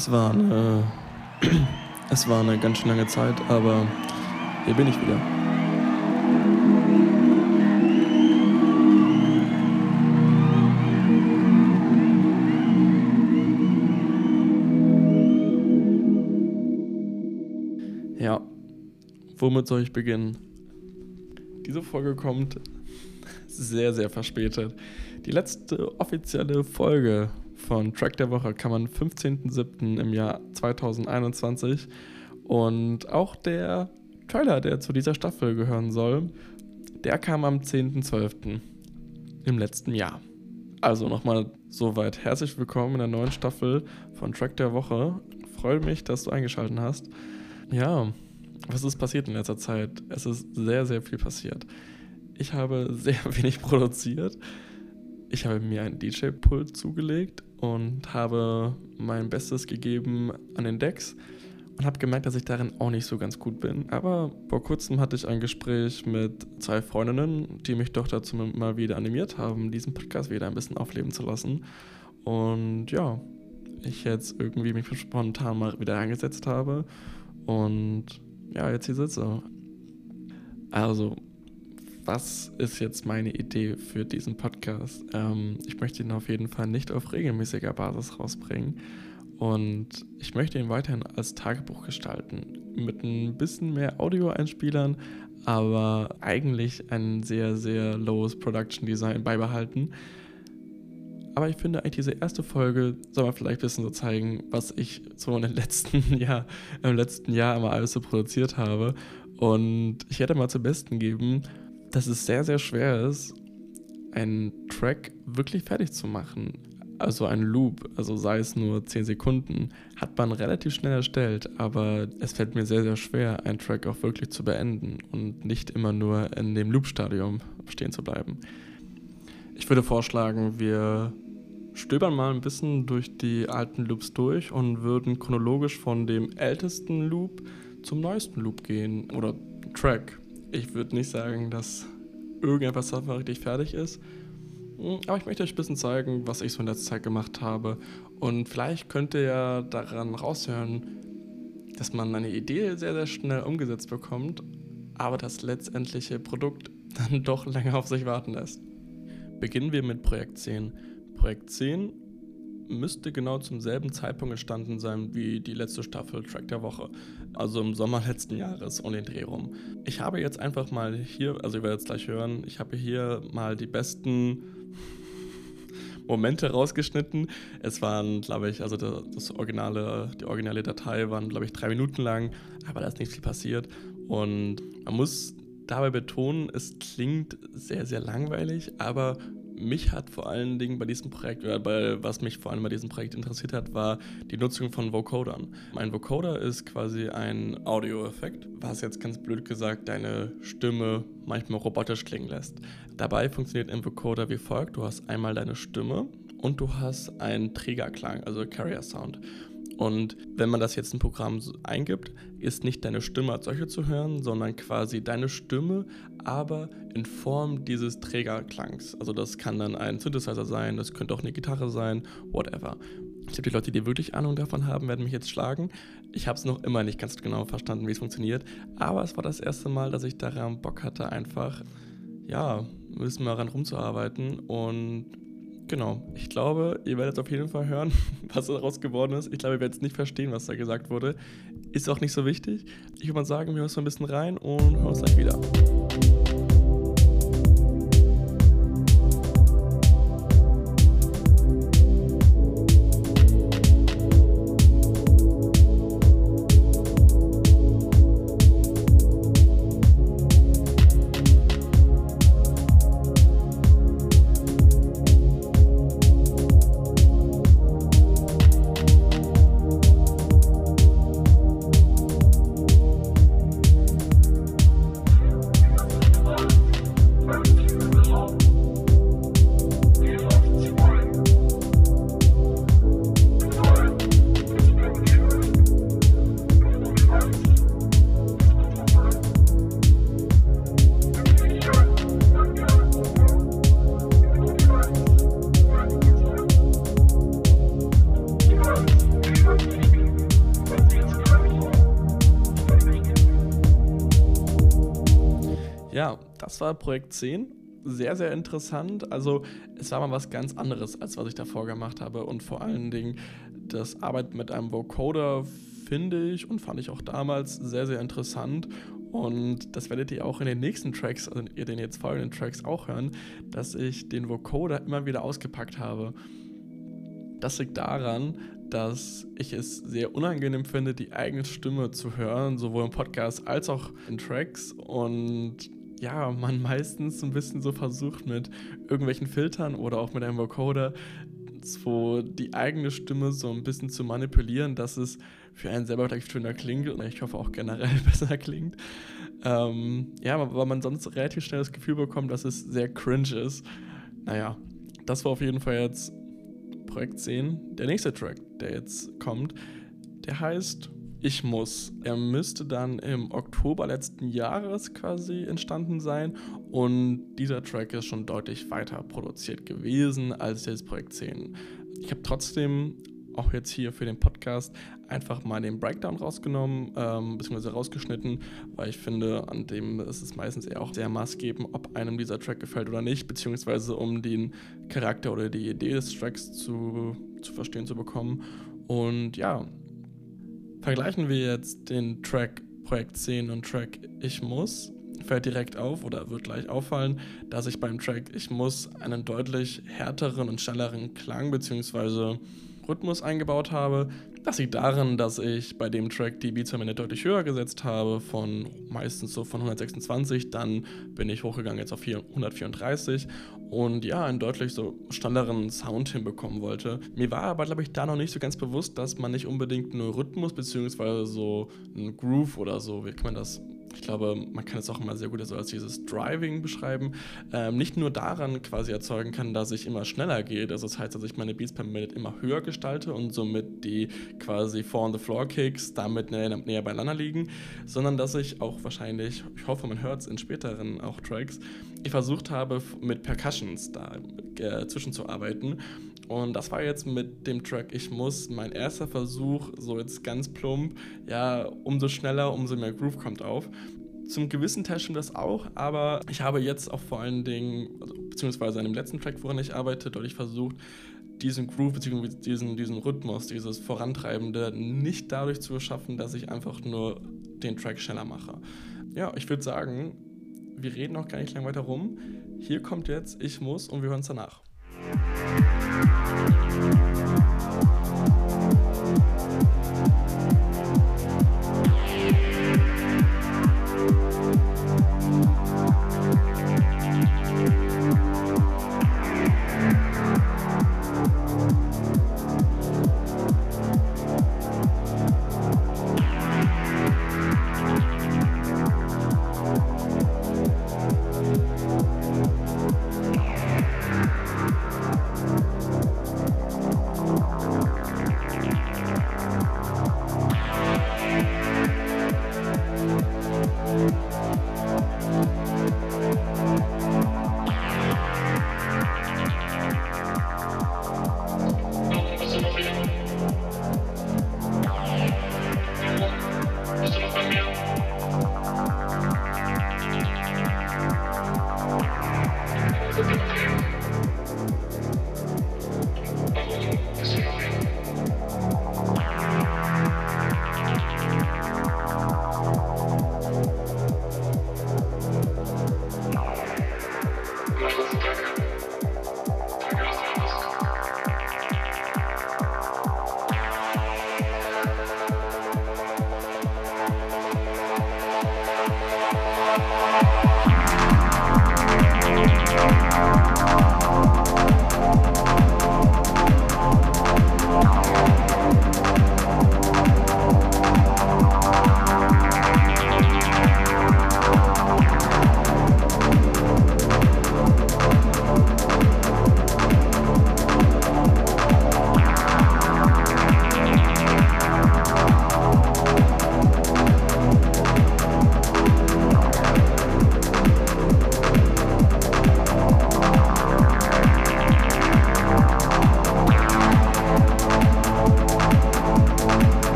Es war eine, es war eine ganz schön lange Zeit, aber hier bin ich wieder. Ja, womit soll ich beginnen? Diese Folge kommt sehr, sehr verspätet. Die letzte offizielle Folge von Track der Woche kam am 15.07. im Jahr 2021 und auch der Trailer, der zu dieser Staffel gehören soll, der kam am 10.12. im letzten Jahr. Also nochmal soweit herzlich willkommen in der neuen Staffel von Track der Woche. Freue mich, dass du eingeschaltet hast. Ja, was ist passiert in letzter Zeit? Es ist sehr, sehr viel passiert. Ich habe sehr wenig produziert. Ich habe mir ein DJ-Pult zugelegt und habe mein Bestes gegeben an den Decks und habe gemerkt, dass ich darin auch nicht so ganz gut bin. Aber vor kurzem hatte ich ein Gespräch mit zwei Freundinnen, die mich doch dazu mal wieder animiert haben, diesen Podcast wieder ein bisschen aufleben zu lassen. Und ja, ich jetzt irgendwie mich spontan mal wieder eingesetzt habe und ja, jetzt hier sitze. Also, was ist jetzt meine Idee für diesen Podcast? Ähm, ich möchte ihn auf jeden Fall nicht auf regelmäßiger Basis rausbringen. Und ich möchte ihn weiterhin als Tagebuch gestalten. Mit ein bisschen mehr Audioeinspielern, aber eigentlich ein sehr, sehr lowes Production Design beibehalten. Aber ich finde, eigentlich diese erste Folge soll man vielleicht ein bisschen so zeigen, was ich so in den letzten Jahr, im letzten Jahr immer alles so produziert habe. Und ich werde mal zum Besten geben, dass es sehr, sehr schwer ist, einen Track wirklich fertig zu machen. Also ein Loop, also sei es nur 10 Sekunden, hat man relativ schnell erstellt, aber es fällt mir sehr, sehr schwer, einen Track auch wirklich zu beenden und nicht immer nur in dem Loop-Stadium stehen zu bleiben. Ich würde vorschlagen, wir stöbern mal ein bisschen durch die alten Loops durch und würden chronologisch von dem ältesten Loop zum neuesten Loop gehen oder Track. Ich würde nicht sagen, dass irgendetwas davon richtig fertig ist, hm, aber ich möchte euch ein bisschen zeigen, was ich so in letzter Zeit gemacht habe. Und vielleicht könnt ihr ja daran raushören, dass man eine Idee sehr, sehr schnell umgesetzt bekommt, aber das letztendliche Produkt dann doch länger auf sich warten lässt. Beginnen wir mit Projekt 10. Projekt 10 müsste genau zum selben Zeitpunkt entstanden sein wie die letzte Staffel Track der Woche. Also im Sommer letzten Jahres um den Dreh rum. Ich habe jetzt einfach mal hier, also ihr werdet es gleich hören, ich habe hier mal die besten Momente rausgeschnitten. Es waren, glaube ich, also das originale, die originale Datei waren, glaube ich, drei Minuten lang, aber da ist nicht viel passiert. Und man muss dabei betonen, es klingt sehr, sehr langweilig, aber mich hat vor allen Dingen bei diesem Projekt, oder bei, was mich vor allem bei diesem Projekt interessiert hat, war die Nutzung von Vocodern. Ein Vocoder ist quasi ein Audioeffekt, was jetzt ganz blöd gesagt deine Stimme manchmal robotisch klingen lässt. Dabei funktioniert ein Vocoder wie folgt: Du hast einmal deine Stimme und du hast einen Trägerklang, also Carrier Sound. Und wenn man das jetzt in ein Programm eingibt, ist nicht deine Stimme als solche zu hören, sondern quasi deine Stimme, aber in Form dieses Trägerklangs. Also das kann dann ein Synthesizer sein, das könnte auch eine Gitarre sein, whatever. Ich glaube, die Leute, die wirklich Ahnung davon haben, werden mich jetzt schlagen. Ich habe es noch immer nicht ganz genau verstanden, wie es funktioniert. Aber es war das erste Mal, dass ich daran Bock hatte, einfach, ja, ein bisschen mal ran rumzuarbeiten. Und Genau. Ich glaube, ihr werdet auf jeden Fall hören, was daraus geworden ist. Ich glaube, ihr werdet es nicht verstehen, was da gesagt wurde. Ist auch nicht so wichtig. Ich würde mal sagen, wir hören uns mal ein bisschen rein und hören uns gleich wieder. Das war Projekt 10. Sehr, sehr interessant. Also es war mal was ganz anderes, als was ich davor gemacht habe. Und vor allen Dingen das Arbeiten mit einem Vocoder finde ich und fand ich auch damals sehr, sehr interessant. Und das werdet ihr auch in den nächsten Tracks, also ihr den jetzt folgenden Tracks auch hören, dass ich den Vocoder immer wieder ausgepackt habe. Das liegt daran, dass ich es sehr unangenehm finde, die eigene Stimme zu hören, sowohl im Podcast als auch in Tracks. Und ja, man meistens ein bisschen so versucht mit irgendwelchen Filtern oder auch mit einem Vocoder so die eigene Stimme so ein bisschen zu manipulieren, dass es für einen selber vielleicht schöner klingt und ich hoffe auch generell besser klingt. Ähm, ja, weil man sonst relativ schnell das Gefühl bekommt, dass es sehr cringe ist. Naja, das war auf jeden Fall jetzt Projekt 10. Der nächste Track, der jetzt kommt, der heißt Ich muss. Er müsste dann im Oktober letzten Jahres quasi entstanden sein und dieser Track ist schon deutlich weiter produziert gewesen als das Projekt 10. Ich habe trotzdem auch jetzt hier für den Podcast einfach mal den Breakdown rausgenommen, ähm, beziehungsweise rausgeschnitten, weil ich finde, an dem ist es meistens eher auch sehr maßgebend, ob einem dieser Track gefällt oder nicht, beziehungsweise um den Charakter oder die Idee des Tracks zu, zu verstehen zu bekommen. Und ja, vergleichen wir jetzt den Track Projekt 10 und Track Ich muss fällt direkt auf oder wird gleich auffallen, dass ich beim Track Ich muss einen deutlich härteren und schnelleren Klang bzw. Rhythmus eingebaut habe. Das liegt daran, dass ich bei dem Track die Beats deutlich höher gesetzt habe, von meistens so von 126, dann bin ich hochgegangen jetzt auf 134 und ja, einen deutlich so schnelleren Sound hinbekommen wollte. Mir war aber, glaube ich, da noch nicht so ganz bewusst, dass man nicht unbedingt nur Rhythmus bzw. so einen Groove oder so, wie kann man das ich glaube, man kann es auch immer sehr gut so als dieses Driving beschreiben, ähm, nicht nur daran quasi erzeugen kann, dass ich immer schneller gehe, also das heißt, dass ich meine Beats per Minute immer höher gestalte und somit die quasi Four-on-the-Floor-Kicks damit näher, näher beieinander liegen, sondern dass ich auch wahrscheinlich, ich hoffe, man hört es in späteren auch Tracks, ich versucht habe, mit Percussions da äh, zwischenzuarbeiten und das war jetzt mit dem Track Ich muss mein erster Versuch, so jetzt ganz plump, ja, umso schneller, umso mehr Groove kommt auf. Zum gewissen Teil stimmt das auch, aber ich habe jetzt auch vor allen Dingen, also, beziehungsweise an dem letzten Track, woran ich arbeite, deutlich versucht, diesen Groove beziehungsweise diesen, diesen Rhythmus, dieses Vorantreibende nicht dadurch zu schaffen, dass ich einfach nur den Track schneller mache. Ja, ich würde sagen, wir reden auch gar nicht lang weiter rum. Hier kommt jetzt Ich muss und wir hören es danach.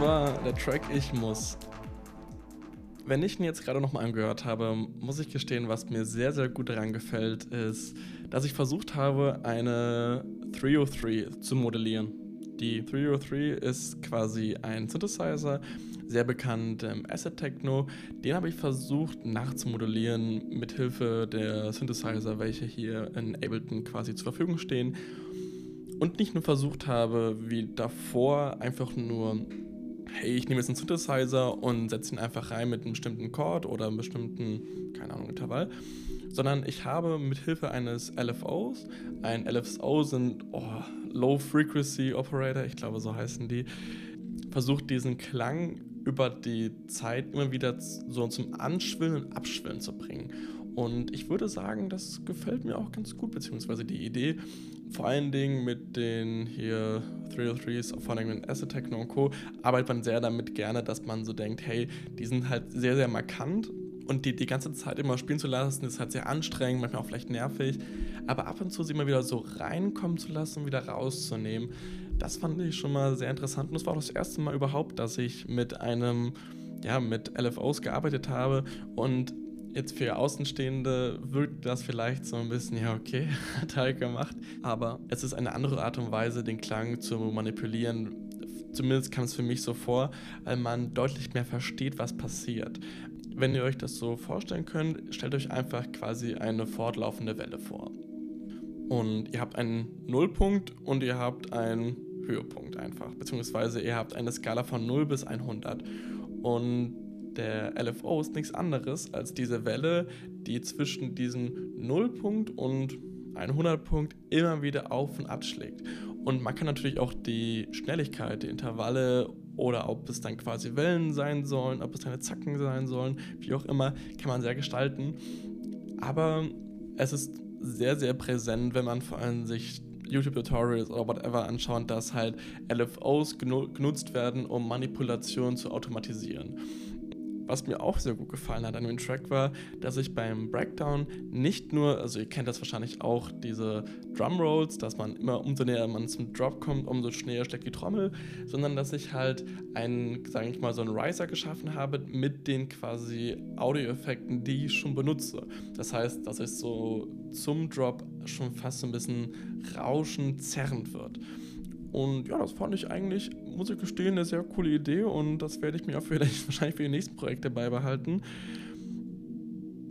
Der Track Ich muss. Wenn ich ihn jetzt gerade nochmal angehört habe, muss ich gestehen, was mir sehr, sehr gut daran gefällt, ist, dass ich versucht habe, eine 303 zu modellieren. Die 303 ist quasi ein Synthesizer, sehr bekannt im Acid Techno. Den habe ich versucht nachzumodellieren mit Hilfe der Synthesizer, welche hier in Ableton quasi zur Verfügung stehen. Und nicht nur versucht habe, wie davor, einfach nur, hey, ich nehme jetzt einen Synthesizer und setze ihn einfach rein mit einem bestimmten Chord oder einem bestimmten, keine Ahnung, Intervall, sondern ich habe mit Hilfe eines LFOs, ein LFO sind oh, Low Frequency Operator, ich glaube so heißen die, versucht diesen Klang über die Zeit immer wieder so zum Anschwillen und Abschwillen zu bringen. Und ich würde sagen, das gefällt mir auch ganz gut, beziehungsweise die Idee, vor allen Dingen mit den hier 303s, vor allem mit Acid Techno und Co., arbeitet man sehr damit gerne, dass man so denkt, hey, die sind halt sehr, sehr markant und die die ganze Zeit immer spielen zu lassen, ist halt sehr anstrengend, manchmal auch vielleicht nervig. Aber ab und zu sie immer wieder so reinkommen zu lassen wieder rauszunehmen, das fand ich schon mal sehr interessant. Und es war auch das erste Mal überhaupt, dass ich mit einem, ja, mit LFOs gearbeitet habe. Und jetzt für Außenstehende wirkt das vielleicht so ein bisschen, ja, okay, hat er gemacht. Aber es ist eine andere Art und Weise, den Klang zu manipulieren. Zumindest kam es für mich so vor, weil man deutlich mehr versteht, was passiert. Wenn ihr euch das so vorstellen könnt, stellt euch einfach quasi eine fortlaufende Welle vor. Und ihr habt einen Nullpunkt und ihr habt einen Höhepunkt einfach. Beziehungsweise ihr habt eine Skala von 0 bis 100. Und der LFO ist nichts anderes als diese Welle, die zwischen diesem Nullpunkt und 100-Punkt immer wieder auf und abschlägt. Und man kann natürlich auch die Schnelligkeit, die Intervalle oder ob es dann quasi Wellen sein sollen, ob es dann Zacken sein sollen, wie auch immer, kann man sehr gestalten. Aber es ist sehr, sehr präsent, wenn man vor allem sich YouTube-Tutorials oder whatever anschaut, dass halt LFOs genutzt werden, um Manipulationen zu automatisieren. Was mir auch sehr gut gefallen hat an dem Track war, dass ich beim Breakdown nicht nur, also ihr kennt das wahrscheinlich auch, diese Drumrolls, dass man immer umso näher man zum Drop kommt, umso schneller steckt die Trommel, sondern dass ich halt einen, sage ich mal, so einen Riser geschaffen habe mit den quasi Audioeffekten, die ich schon benutze. Das heißt, dass es so zum Drop schon fast so ein bisschen rauschend, zerrend wird. Und ja, das fand ich eigentlich, muss ich gestehen, eine sehr coole Idee und das werde ich mir auch vielleicht wahrscheinlich für die nächsten Projekte beibehalten.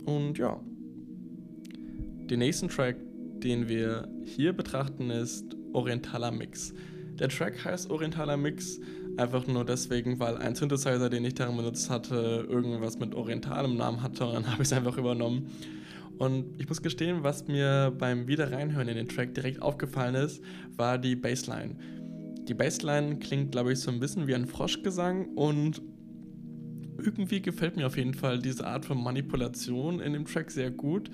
Und ja, den nächsten Track, den wir hier betrachten, ist Orientaler Mix. Der Track heißt Orientaler Mix einfach nur deswegen, weil ein Synthesizer, den ich darin benutzt hatte, irgendwas mit orientalem Namen hatte und dann habe ich es einfach übernommen. Und ich muss gestehen, was mir beim Wiederreinhören in den Track direkt aufgefallen ist, war die Bassline. Die Bassline klingt, glaube ich, so ein bisschen wie ein Froschgesang und irgendwie gefällt mir auf jeden Fall diese Art von Manipulation in dem Track sehr gut.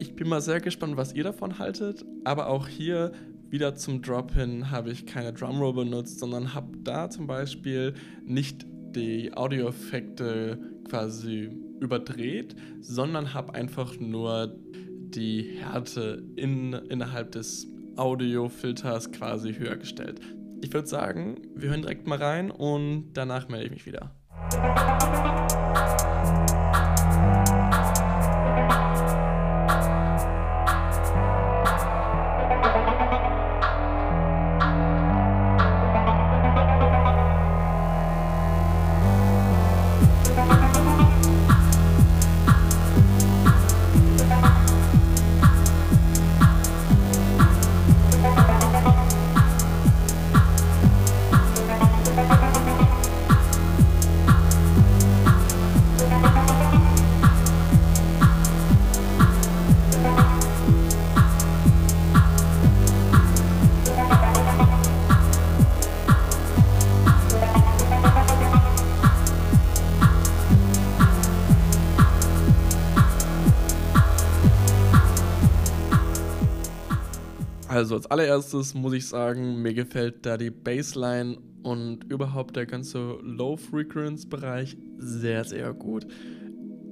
Ich bin mal sehr gespannt, was ihr davon haltet, aber auch hier wieder zum Drop-In habe ich keine Drumroll benutzt, sondern habe da zum Beispiel nicht die Audioeffekte quasi überdreht, sondern habe einfach nur die Härte in, innerhalb des Audiofilters quasi höher gestellt. Ich würde sagen, wir hören direkt mal rein und danach melde ich mich wieder. Also als allererstes muss ich sagen, mir gefällt da die Bassline und überhaupt der ganze Low-Frequency-Bereich sehr, sehr gut.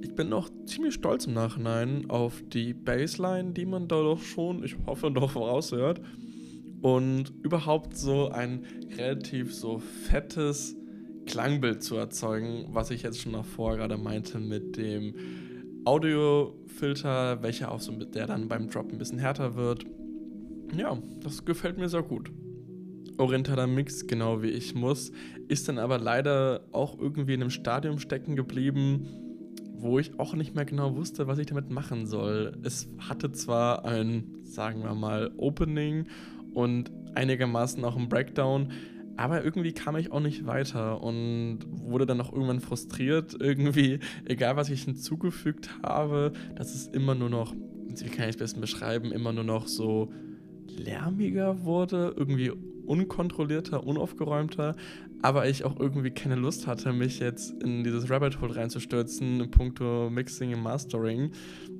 Ich bin noch ziemlich stolz im Nachhinein auf die Bassline, die man da doch schon, ich hoffe, doch voraushört. Und überhaupt so ein relativ so fettes Klangbild zu erzeugen, was ich jetzt schon davor gerade meinte mit dem Audiofilter, welcher auch so der dann beim Drop ein bisschen härter wird. Ja, das gefällt mir sehr gut. Orientaler Mix, genau wie ich muss, ist dann aber leider auch irgendwie in einem Stadium stecken geblieben, wo ich auch nicht mehr genau wusste, was ich damit machen soll. Es hatte zwar ein, sagen wir mal, Opening und einigermaßen auch ein Breakdown, aber irgendwie kam ich auch nicht weiter und wurde dann auch irgendwann frustriert. Irgendwie, egal was ich hinzugefügt habe, dass es immer nur noch, wie kann ich es besten beschreiben, immer nur noch so lärmiger wurde, irgendwie unkontrollierter, unaufgeräumter, aber ich auch irgendwie keine Lust hatte, mich jetzt in dieses Rabbit Hole reinzustürzen in puncto Mixing und Mastering.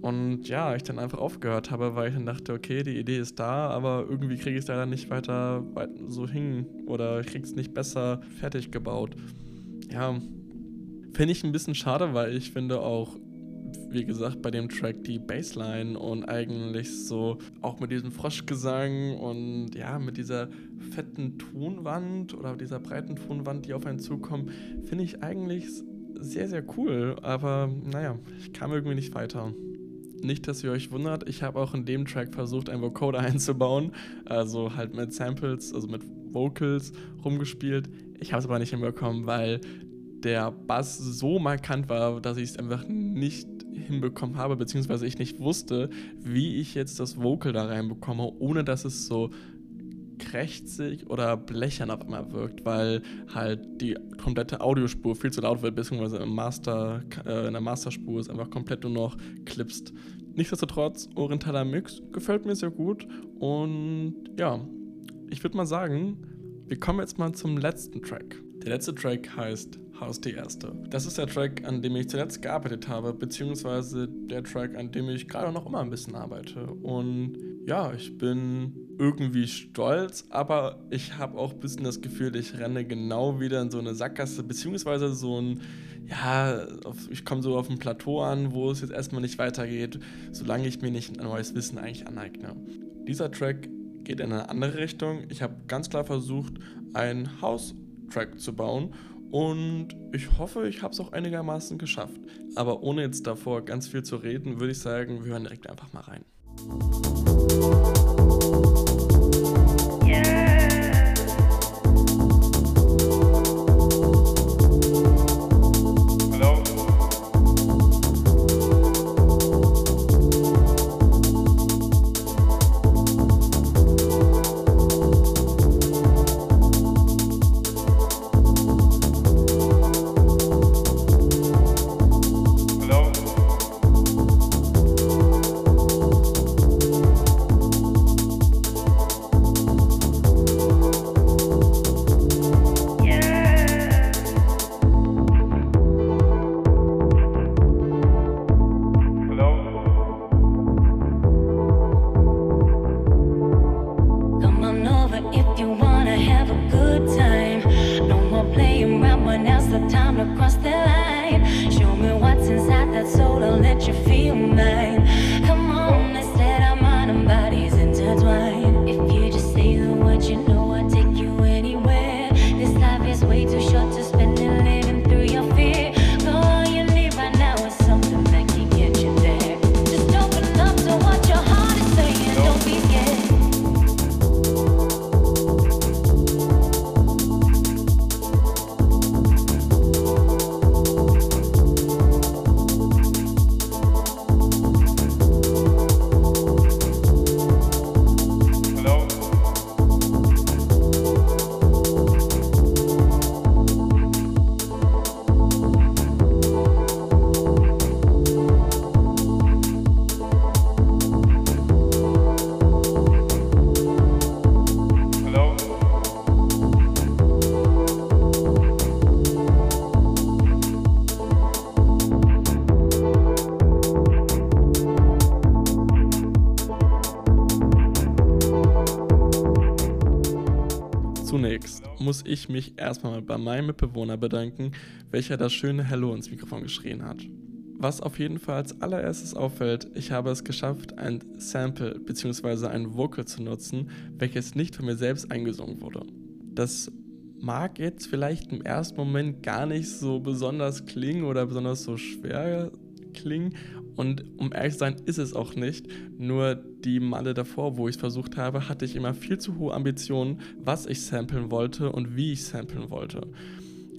Und ja, ich dann einfach aufgehört habe, weil ich dann dachte, okay, die Idee ist da, aber irgendwie kriege ich es leider nicht weiter so hin oder ich kriege es nicht besser fertig gebaut. Ja, finde ich ein bisschen schade, weil ich finde auch wie gesagt, bei dem Track die Bassline und eigentlich so auch mit diesem Froschgesang und ja, mit dieser fetten Tonwand oder dieser breiten Tonwand, die auf einen zukommt, finde ich eigentlich sehr, sehr cool. Aber naja, ich kam irgendwie nicht weiter. Nicht, dass ihr euch wundert, ich habe auch in dem Track versucht, einen Vocoder einzubauen. Also halt mit Samples, also mit Vocals rumgespielt. Ich habe es aber nicht hinbekommen, weil der Bass so markant war, dass ich es einfach nicht hinbekommen habe, beziehungsweise ich nicht wusste, wie ich jetzt das Vocal da reinbekomme, ohne dass es so krächzig oder blechern auf einmal wirkt, weil halt die komplette Audiospur viel zu laut wird, beziehungsweise im Master, äh, in der Masterspur ist einfach komplett nur noch klipst. Nichtsdestotrotz, Orientaler Mix gefällt mir sehr gut und ja, ich würde mal sagen, wir kommen jetzt mal zum letzten Track. Der letzte Track heißt Haus die Erste. Das ist der Track, an dem ich zuletzt gearbeitet habe, beziehungsweise der Track, an dem ich gerade noch immer ein bisschen arbeite. Und ja, ich bin irgendwie stolz, aber ich habe auch ein bisschen das Gefühl, ich renne genau wieder in so eine Sackgasse, beziehungsweise so ein, ja, ich komme so auf ein Plateau an, wo es jetzt erstmal nicht weitergeht, solange ich mir nicht ein neues Wissen eigentlich aneigne. Dieser Track geht in eine andere Richtung. Ich habe ganz klar versucht, ein House-Track zu bauen und ich hoffe, ich habe es auch einigermaßen geschafft. Aber ohne jetzt davor ganz viel zu reden, würde ich sagen, wir hören direkt einfach mal rein. Muss ich mich erstmal bei meinem Mitbewohner bedanken, welcher das schöne Hello ins Mikrofon geschrien hat. Was auf jeden Fall als allererstes auffällt, ich habe es geschafft, ein Sample bzw. ein Vocal zu nutzen, welches nicht von mir selbst eingesungen wurde. Das mag jetzt vielleicht im ersten Moment gar nicht so besonders klingen oder besonders so schwer klingen. Und um ehrlich zu sein, ist es auch nicht. Nur die Male davor, wo ich es versucht habe, hatte ich immer viel zu hohe Ambitionen, was ich samplen wollte und wie ich samplen wollte.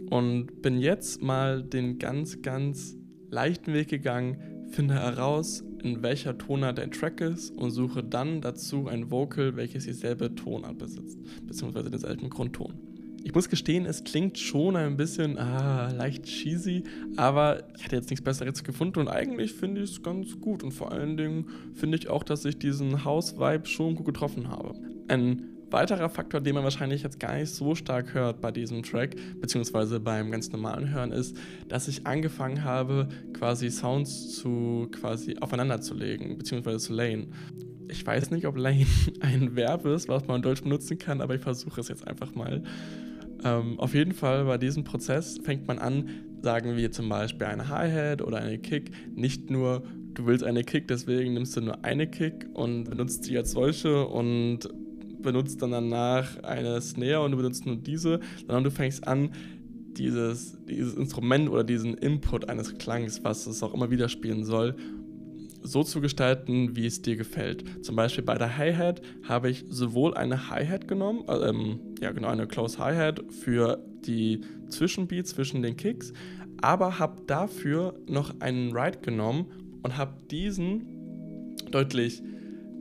Und bin jetzt mal den ganz, ganz leichten Weg gegangen, finde heraus, in welcher Tonart der Track ist und suche dann dazu ein Vocal, welches dieselbe Tonart besitzt, beziehungsweise denselben Grundton. Ich muss gestehen, es klingt schon ein bisschen ah, leicht cheesy, aber ich hatte jetzt nichts Besseres gefunden und eigentlich finde ich es ganz gut und vor allen Dingen finde ich auch, dass ich diesen House-Vibe schon gut getroffen habe. Ein weiterer Faktor, den man wahrscheinlich jetzt gar nicht so stark hört bei diesem Track, beziehungsweise beim ganz normalen Hören, ist, dass ich angefangen habe, quasi Sounds zu quasi aufeinander zu legen, beziehungsweise zu layen. Ich weiß nicht, ob Lane ein Verb ist, was man in Deutsch benutzen kann, aber ich versuche es jetzt einfach mal. Ähm, auf jeden Fall bei diesem Prozess fängt man an, sagen wir zum Beispiel eine Hi-Hat oder eine Kick, nicht nur du willst eine Kick, deswegen nimmst du nur eine Kick und benutzt sie als solche und benutzt dann danach eine Snare und du benutzt nur diese, sondern du fängst an, dieses, dieses Instrument oder diesen Input eines Klangs, was es auch immer wieder spielen soll, so zu gestalten, wie es dir gefällt. Zum Beispiel bei der Hi-Hat habe ich sowohl eine Hi-Hat genommen, äh, ähm, ja genau, eine Close Hi-Hat für die Zwischenbeats zwischen den Kicks, aber habe dafür noch einen Ride genommen und habe diesen deutlich,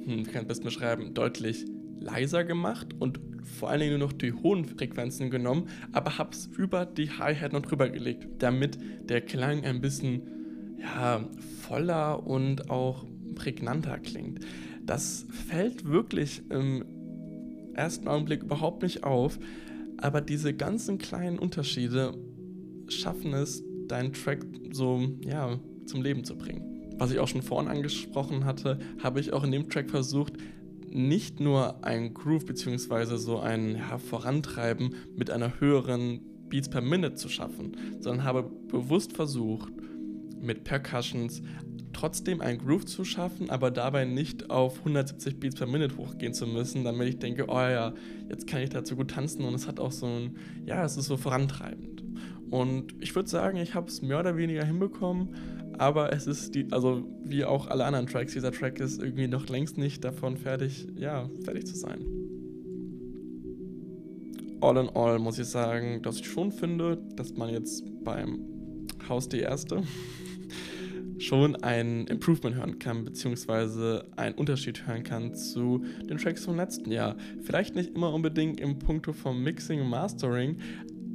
hm, wie kann ich am besten beschreiben, deutlich leiser gemacht und vor allen Dingen nur noch die hohen Frequenzen genommen, aber habe es über die Hi-Hat noch drüber gelegt, damit der Klang ein bisschen ja, voller und auch prägnanter klingt. Das fällt wirklich im ersten Augenblick überhaupt nicht auf, aber diese ganzen kleinen Unterschiede schaffen es, deinen Track so ja, zum Leben zu bringen. Was ich auch schon vorhin angesprochen hatte, habe ich auch in dem Track versucht, nicht nur ein Groove bzw. so ein ja, Vorantreiben mit einer höheren Beats per Minute zu schaffen, sondern habe bewusst versucht, mit Percussions trotzdem ein Groove zu schaffen, aber dabei nicht auf 170 Beats per Minute hochgehen zu müssen, damit ich denke, oh ja, jetzt kann ich dazu gut tanzen und es hat auch so ein, ja, es ist so vorantreibend. Und ich würde sagen, ich habe es mehr oder weniger hinbekommen, aber es ist die, also wie auch alle anderen Tracks, dieser Track ist irgendwie noch längst nicht davon fertig, ja, fertig zu sein. All in all muss ich sagen, dass ich schon finde, dass man jetzt beim Haus die Erste schon ein Improvement hören kann, beziehungsweise einen Unterschied hören kann zu den Tracks vom letzten Jahr. Vielleicht nicht immer unbedingt im Punkto vom Mixing und Mastering,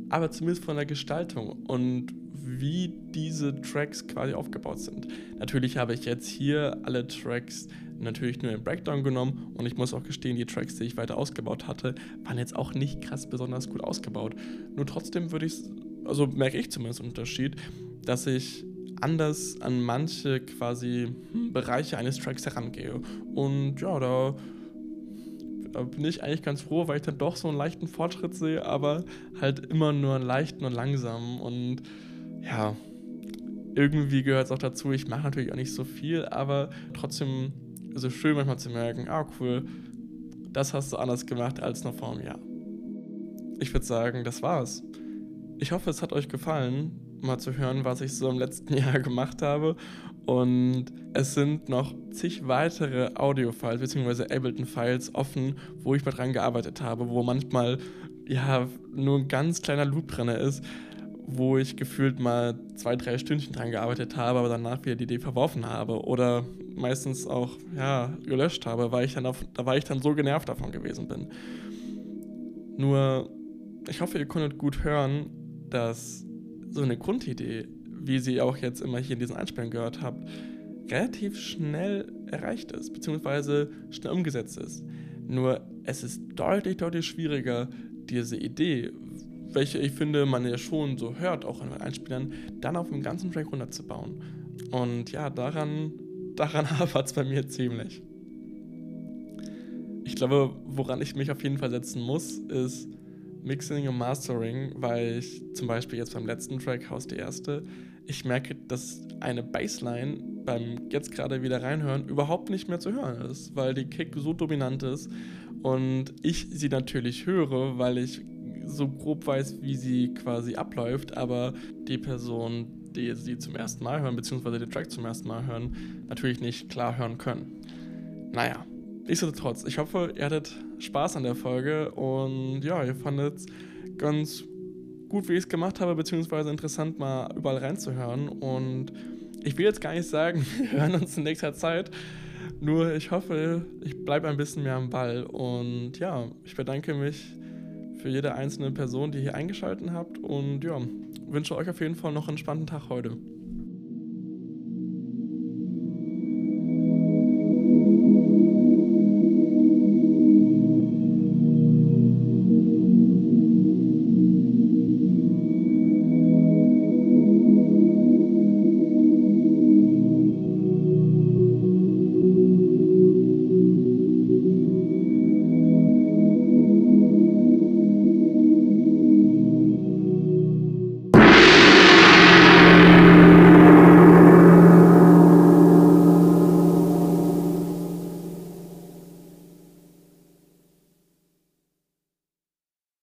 aber zumindest von der Gestaltung und wie diese Tracks quasi aufgebaut sind. Natürlich habe ich jetzt hier alle Tracks natürlich nur im Breakdown genommen und ich muss auch gestehen, die Tracks, die ich weiter ausgebaut hatte, waren jetzt auch nicht krass besonders gut ausgebaut. Nur trotzdem würde ich, also merke ich zumindest einen Unterschied, dass ich anders an manche quasi Bereiche eines Tracks herangehe. Und ja, da, da, bin ich eigentlich ganz froh, weil ich dann doch so einen leichten Fortschritt sehe, aber halt immer nur einen leichten und langsamen. Und ja, irgendwie gehört es auch dazu, ich mache natürlich auch nicht so viel, aber trotzdem ist es schön manchmal zu merken, ah cool, das hast du anders gemacht als noch vor einem Jahr. Ich würde sagen, das war's. Ich hoffe, es hat euch gefallen mal zu hören, was ich so im letzten Jahr gemacht habe. Und es sind noch zig weitere Audio-Files bzw. Ableton-Files offen, wo ich mal dran gearbeitet habe, wo manchmal ja nur ein ganz kleiner Loop drin ist, wo ich gefühlt mal zwei, drei Stündchen dran gearbeitet habe, aber danach wieder die Idee verworfen habe oder meistens auch ja, gelöscht habe, weil ich dann auf, da war ich dann so genervt davon gewesen bin. Nur, ich hoffe, ihr konntet gut hören, dass so eine Grundidee, wie sie auch jetzt immer hier in diesen Einspielen gehört habt, relativ schnell erreicht ist, beziehungsweise schnell umgesetzt ist. Nur es ist deutlich, deutlich schwieriger, diese Idee, welche ich finde, man ja schon so hört, auch in den Einspielern, dann auf dem ganzen Track runterzubauen. Und ja, daran, daran hapert es bei mir ziemlich. Ich glaube, woran ich mich auf jeden Fall setzen muss, ist Mixing und Mastering, weil ich zum Beispiel jetzt beim letzten Track, Haus die erste, ich merke, dass eine Bassline beim jetzt gerade wieder reinhören überhaupt nicht mehr zu hören ist, weil die Kick so dominant ist und ich sie natürlich höre, weil ich so grob weiß, wie sie quasi abläuft, aber die Person, die sie zum ersten Mal hören, beziehungsweise den Track zum ersten Mal hören, natürlich nicht klar hören können. Naja, nichtsdestotrotz, ich hoffe, ihr hattet Spaß an der Folge und ja, ihr fandet es ganz gut, wie ich es gemacht habe, beziehungsweise interessant mal überall reinzuhören und ich will jetzt gar nicht sagen, wir hören uns in nächster Zeit. Nur ich hoffe, ich bleibe ein bisschen mehr am Ball. Und ja, ich bedanke mich für jede einzelne Person, die hier eingeschaltet habt. Und ja, wünsche euch auf jeden Fall noch einen spannenden Tag heute.